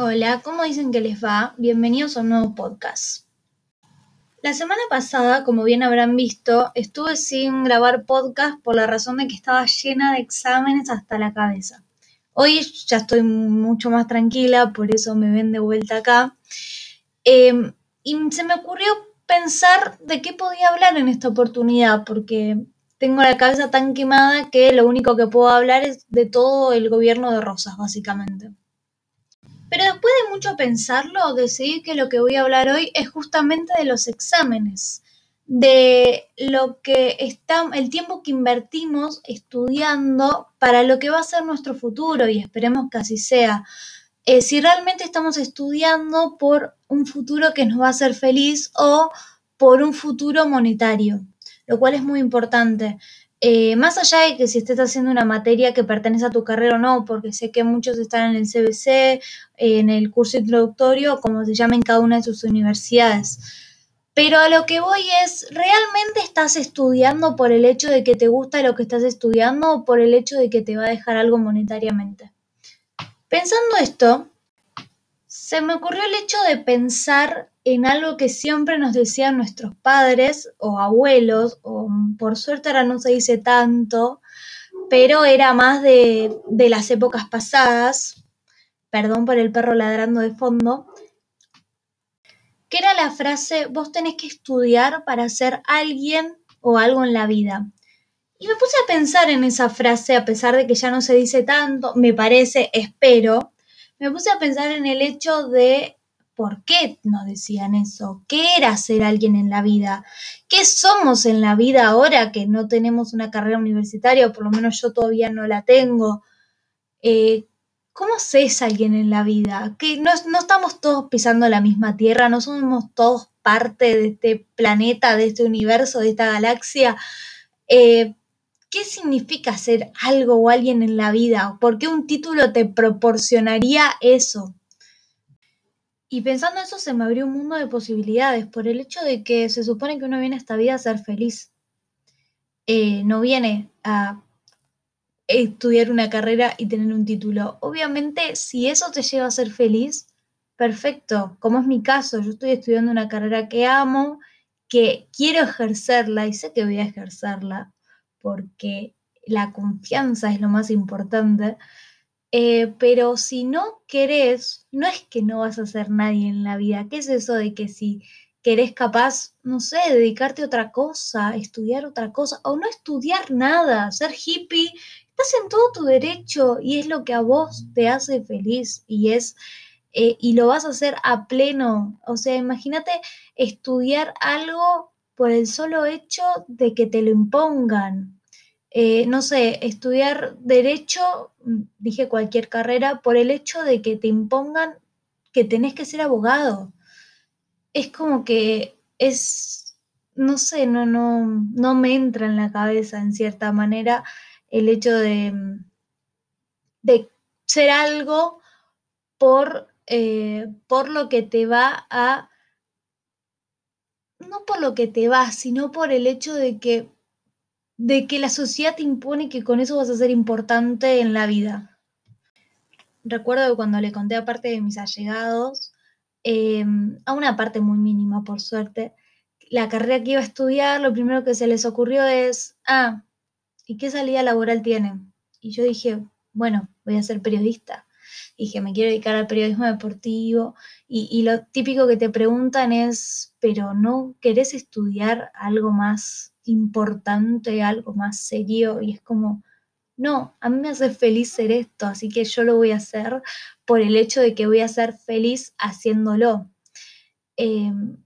Hola, ¿cómo dicen que les va? Bienvenidos a un nuevo podcast. La semana pasada, como bien habrán visto, estuve sin grabar podcast por la razón de que estaba llena de exámenes hasta la cabeza. Hoy ya estoy mucho más tranquila, por eso me ven de vuelta acá. Em, y se me ocurrió pensar de qué podía hablar en esta oportunidad, porque tengo la cabeza tan quemada que lo único que puedo hablar es de todo el gobierno de Rosas, básicamente. Pero después de mucho pensarlo, decidí que lo que voy a hablar hoy es justamente de los exámenes, de lo que está, el tiempo que invertimos estudiando para lo que va a ser nuestro futuro y esperemos que así sea. Eh, si realmente estamos estudiando por un futuro que nos va a hacer feliz o por un futuro monetario, lo cual es muy importante. Eh, más allá de que si estés haciendo una materia que pertenece a tu carrera o no, porque sé que muchos están en el CBC, en el curso introductorio, como se llama en cada una de sus universidades. Pero a lo que voy es, ¿realmente estás estudiando por el hecho de que te gusta lo que estás estudiando o por el hecho de que te va a dejar algo monetariamente? Pensando esto, se me ocurrió el hecho de pensar en algo que siempre nos decían nuestros padres o abuelos, o por suerte ahora no se dice tanto, pero era más de, de las épocas pasadas, perdón por el perro ladrando de fondo, que era la frase, vos tenés que estudiar para ser alguien o algo en la vida. Y me puse a pensar en esa frase, a pesar de que ya no se dice tanto, me parece, espero, me puse a pensar en el hecho de por qué nos decían eso, qué era ser alguien en la vida, qué somos en la vida ahora que no tenemos una carrera universitaria, o por lo menos yo todavía no la tengo. Eh, ¿Cómo se es alguien en la vida? Que no, estamos todos pisando la misma tierra, no somos todos parte de este planeta, de este universo, de esta galaxia. Eh, ¿Qué significa ser algo o alguien en la vida? ¿Por qué un título te proporcionaría eso? Y pensando eso se me abrió un mundo de posibilidades por el hecho de que se supone que uno viene a esta vida a ser feliz. Eh, no viene a estudiar una carrera y tener un título. Obviamente, si eso te lleva a ser feliz, perfecto, como es mi caso, yo estoy estudiando una carrera que amo, que quiero ejercerla y sé que voy a ejercerla porque la confianza es lo más importante. Eh, pero si no querés, no es que no vas a ser nadie en la vida. ¿Qué es eso de que si querés capaz, no sé, dedicarte a otra cosa, estudiar otra cosa, o no estudiar nada, ser hippie, estás en todo tu derecho y es lo que a vos te hace feliz y es eh, y lo vas a hacer a pleno. O sea, imagínate estudiar algo por el solo hecho de que te lo impongan. Eh, no sé, estudiar derecho, mm, dije cualquier carrera, por el hecho de que te impongan que tenés que ser abogado. Es como que es, no sé, no, no, no me entra en la cabeza en cierta manera el hecho de, mm, de ser algo por, eh, por lo que te va a no por lo que te vas, sino por el hecho de que, de que la sociedad te impone que con eso vas a ser importante en la vida. Recuerdo cuando le conté a parte de mis allegados, em, a una parte muy mínima por suerte, la carrera que iba a estudiar, lo primero que se les ocurrió es, ah, ¿y qué salida laboral tienen? Y yo dije, bueno, voy a ser periodista dije, me quiero dedicar al periodismo deportivo y, lo típico que te preguntan es, pero ¿no querés estudiar algo más importante, algo más serio? Y es como, no, a mí me hace feliz ser esto, así que yo lo voy a hacer por el hecho de que voy a ser feliz haciéndolo. Em,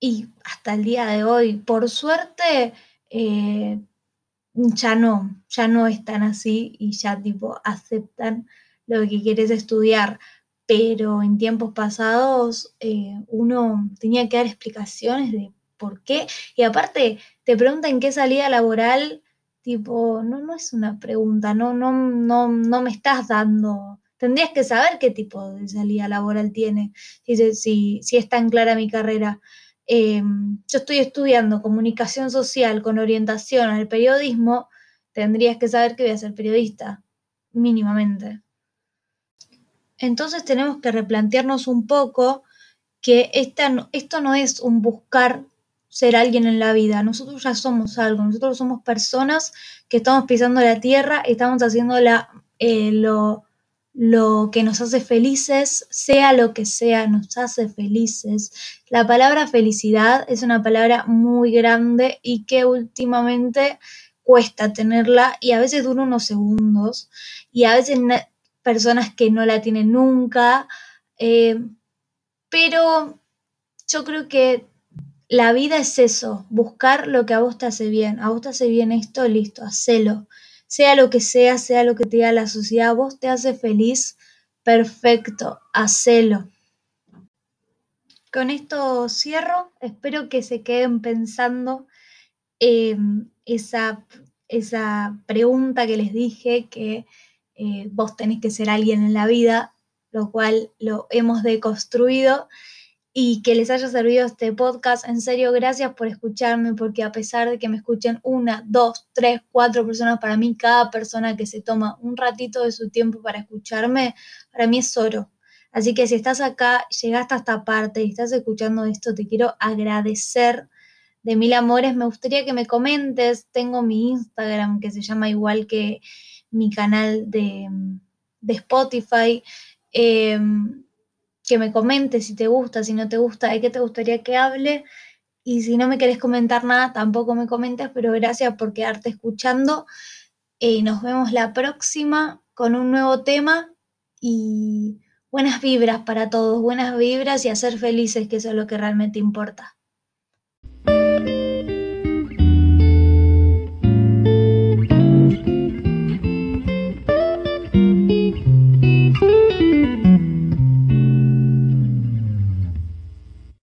y hasta el día de hoy, por suerte, eh, ya no, ya no están así y ya tipo aceptan lo que quieres estudiar, pero en tiempos pasados eh, uno tenía que dar explicaciones de por qué, y aparte te preguntan qué salida laboral, tipo, no, no es una pregunta, no, no, no, no me estás dando, tendrías que saber qué tipo de salida laboral tiene, si, si, es tan clara mi carrera. Em, yo estoy estudiando comunicación social con orientación al periodismo, tendrías que saber que voy a ser periodista, mínimamente. Entonces tenemos que replantearnos un poco que esta, esto no es un buscar ser alguien en la vida, nosotros ya somos algo, nosotros somos personas que estamos pisando la tierra, estamos haciendo la, eh, lo, lo que nos hace felices, sea lo que sea, nos hace felices. La palabra felicidad es una palabra muy grande y que últimamente cuesta tenerla y a veces dura unos segundos y a veces personas que no la tienen nunca, eh, pero yo creo que la vida es eso, buscar lo que a vos te hace bien, a vos te hace bien esto, listo, hacelo. Sea lo que sea, sea lo que te diga la sociedad, vos te hace feliz, perfecto, hacelo. Con esto cierro, espero que se queden pensando en esa, esa pregunta que les dije, que eh, vos tenés que ser alguien en la vida, lo cual lo hemos deconstruido y que les haya servido este podcast. En serio, gracias por escucharme, porque a pesar de que me escuchen una, dos, tres, cuatro personas, para mí cada persona que se toma un ratito de su tiempo para escucharme, para mí es oro. Así que si estás acá, llegaste a esta parte y estás escuchando esto, te quiero agradecer de mil amores. Me gustaría que me comentes. Tengo mi Instagram que se llama igual que mi canal de, de Spotify. Eh, que me comentes si te gusta, si no te gusta, de qué te gustaría que hable. Y si no me querés comentar nada, tampoco me comentes, pero gracias por quedarte escuchando. y nos vemos la próxima con un nuevo tema y buenas vibras para todos, buenas vibras y a ser felices, que eso es lo que realmente importa.